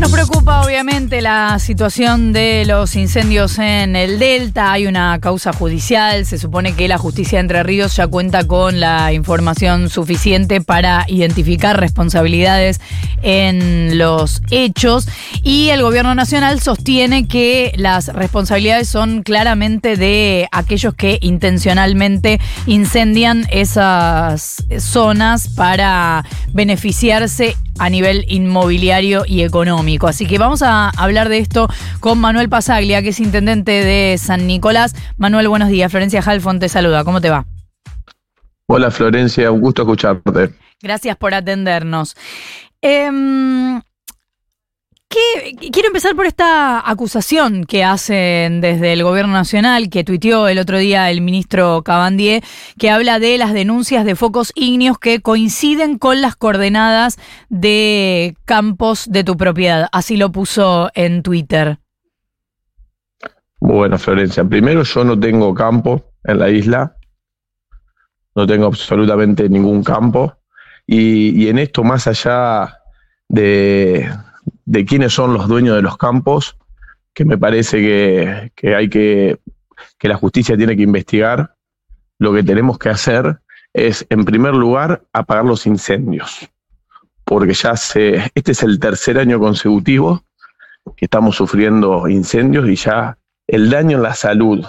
Nos preocupa obviamente la situación de los incendios en el Delta. Hay una causa judicial. Se supone que la justicia de Entre Ríos ya cuenta con la información suficiente para identificar responsabilidades en los hechos. Y el gobierno nacional sostiene que las responsabilidades son claramente de aquellos que intencionalmente incendian esas zonas para beneficiarse a nivel inmobiliario y económico. Así que vamos a hablar de esto con Manuel Pasaglia, que es intendente de San Nicolás. Manuel, buenos días. Florencia Halfon te saluda. ¿Cómo te va? Hola Florencia, un gusto escucharte. Gracias por atendernos. Eh, quiero empezar por esta acusación que hacen desde el gobierno nacional, que tuiteó el otro día el ministro Cabandier, que habla de las denuncias de focos ígneos que coinciden con las coordenadas de campos de tu propiedad. Así lo puso en Twitter. Bueno, Florencia, primero yo no tengo campo en la isla, no tengo absolutamente ningún campo, y en esto, más allá de, de quiénes son los dueños de los campos, que me parece que, hay que, que la justicia tiene que investigar. Lo que tenemos que hacer es, en primer lugar, apagar los incendios, porque ya se, este es el tercer año consecutivo que estamos sufriendo incendios y ya el daño en la salud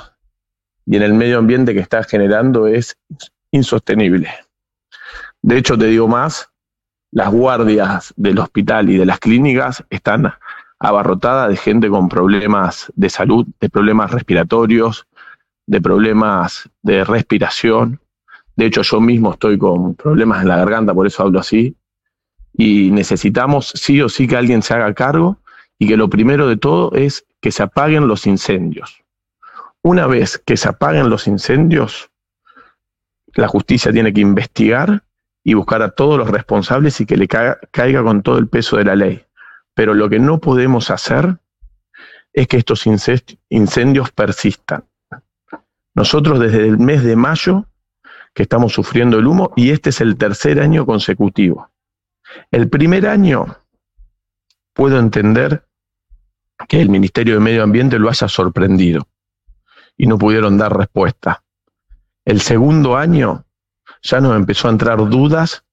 y en el medio ambiente que está generando es insostenible. De hecho, te digo más, las guardias del hospital y de las clínicas están abarrotadas de gente con problemas de salud, de problemas respiratorios, de problemas de respiración. De hecho, yo mismo estoy con problemas en la garganta, por eso hablo así. Y necesitamos sí o sí que alguien se haga cargo y que lo primero de todo es que se apaguen los incendios. Una vez que se apaguen los incendios, la justicia tiene que investigar y buscar a todos los responsables y que le caiga, con todo el peso de la ley. Pero lo que no podemos hacer es que estos incendios persistan. Nosotros desde el mes de mayo que estamos sufriendo el humo y este es el tercer año consecutivo. El primer año puedo entender que el Ministerio de Medio Ambiente lo haya sorprendido y no pudieron dar respuesta. El segundo año ya nos empezó a entrar dudas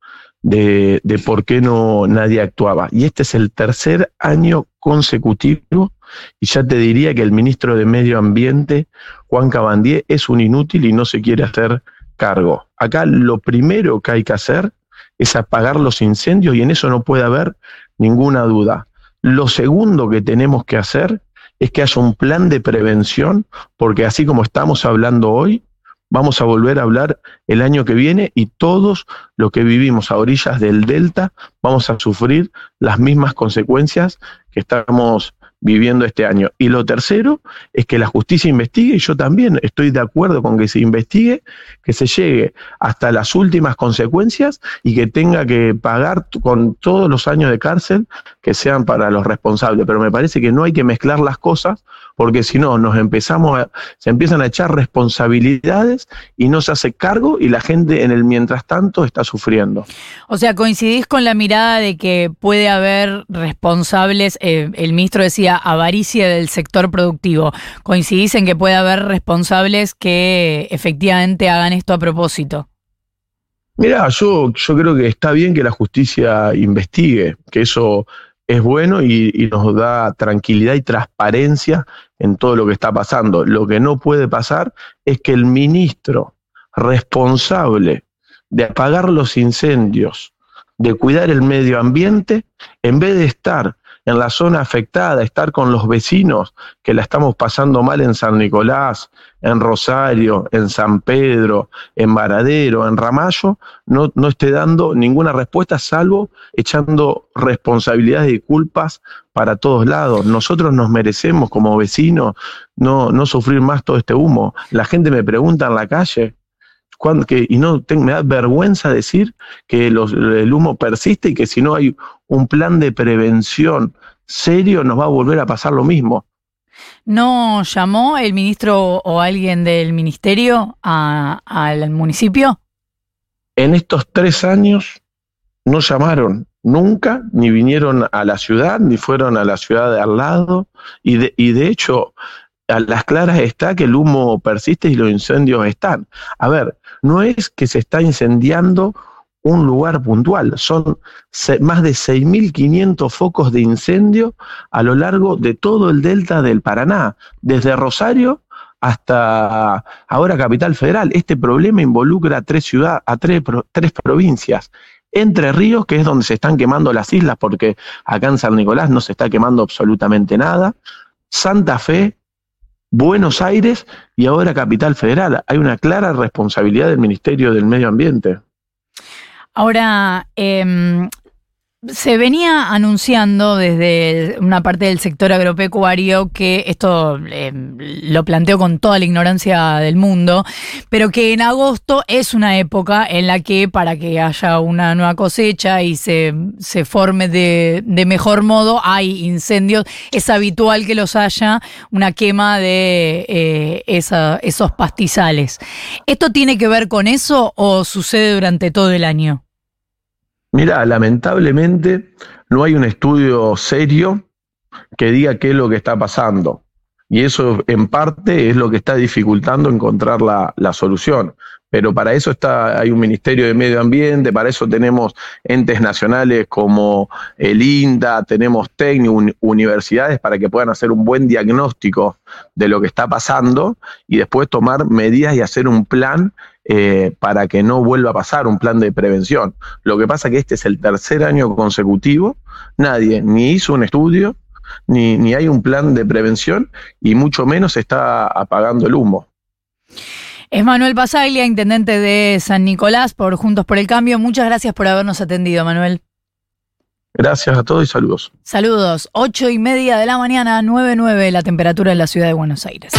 de, por qué no nadie actuaba. Y este es el tercer año consecutivo y ya te diría que el ministro de Medio Ambiente, Juan Cabandier, es un inútil y no se quiere hacer cargo. Acá lo primero que hay que hacer es apagar los incendios y en eso no puede haber ninguna duda. Lo segundo que tenemos que hacer es que haya un plan de prevención, porque así como estamos hablando hoy, vamos a volver a hablar el año que viene y todos los que vivimos a orillas del delta vamos a sufrir las mismas consecuencias que estamos viviendo este año. Y lo tercero es que la justicia investigue, y yo también estoy de acuerdo con que se investigue, que se llegue hasta las últimas consecuencias y que tenga que pagar con todos los años de cárcel que sean para los responsables. Pero me parece que no hay que mezclar las cosas, porque si no, nos empezamos a, se empiezan a echar responsabilidades y no se hace cargo y la gente en el mientras tanto está sufriendo. O sea, coincidís con la mirada de que puede haber responsables, eh, el ministro decía, avaricia del sector productivo. ¿Coincidís en que puede haber responsables que efectivamente hagan esto a propósito? Mira, yo, yo creo que está bien que la justicia investigue, que eso es bueno y, nos da tranquilidad y transparencia en todo lo que está pasando. Lo que no puede pasar es que el ministro responsable de apagar los incendios, de cuidar el medio ambiente, en vez de estar en la zona afectada, estar con los vecinos que la estamos pasando mal en San Nicolás, en Rosario, en San Pedro, en Varadero, en Ramallo, no, no esté dando ninguna respuesta salvo echando responsabilidades y culpas para todos lados. Nosotros nos merecemos como vecinos no, no sufrir más todo este humo. La gente me pregunta en la calle, que, y no me da vergüenza decir que el humo persiste y que si no hay un plan de prevención serio nos va a volver a pasar lo mismo. ¿No llamó el ministro o alguien del ministerio al municipio? En estos tres años no llamaron nunca, ni vinieron a la ciudad, ni fueron a la ciudad de al lado, y de, y de hecho a las claras está que el humo persiste y los incendios están. A ver, no es que se está incendiando un lugar puntual, son más de 6.500 focos de incendio a lo largo de todo el delta del Paraná, desde Rosario hasta ahora Capital Federal. Este problema involucra a tres ciudades, a tres, tres provincias. Entre Ríos, que es donde se están quemando las islas, porque acá en San Nicolás no se está quemando absolutamente nada. Santa Fe, Buenos Aires y ahora Capital Federal. Hay una clara responsabilidad del Ministerio del Medio Ambiente. Ahora, eh, se venía anunciando desde una parte del sector agropecuario que esto eh, lo planteo con toda la ignorancia del mundo, pero que en agosto es una época en la que para que haya una nueva cosecha y se, se forme de, mejor modo hay incendios, es habitual que los haya una quema de eh, esos pastizales. ¿Esto tiene que ver con eso o sucede durante todo el año? Mira, lamentablemente no hay un estudio serio que diga qué es lo que está pasando. Y eso en parte es lo que está dificultando encontrar la, solución. Pero para eso está, hay un Ministerio de Medio Ambiente, para eso tenemos entes nacionales como el INDA, tenemos técnicos, universidades para que puedan hacer un buen diagnóstico de lo que está pasando y después tomar medidas y hacer un plan eh, para que no vuelva a pasar un plan de prevención. Lo que pasa es que este es el tercer año consecutivo, nadie ni hizo un estudio, ni, ni hay un plan de prevención y mucho menos está apagando el humo. Es Manuel Pasaglia, intendente de San Nicolás por Juntos por el Cambio. Muchas gracias por habernos atendido, Manuel. Gracias a todos y saludos. Saludos. Ocho y media de la mañana, nueve nueve la temperatura en la ciudad de Buenos Aires.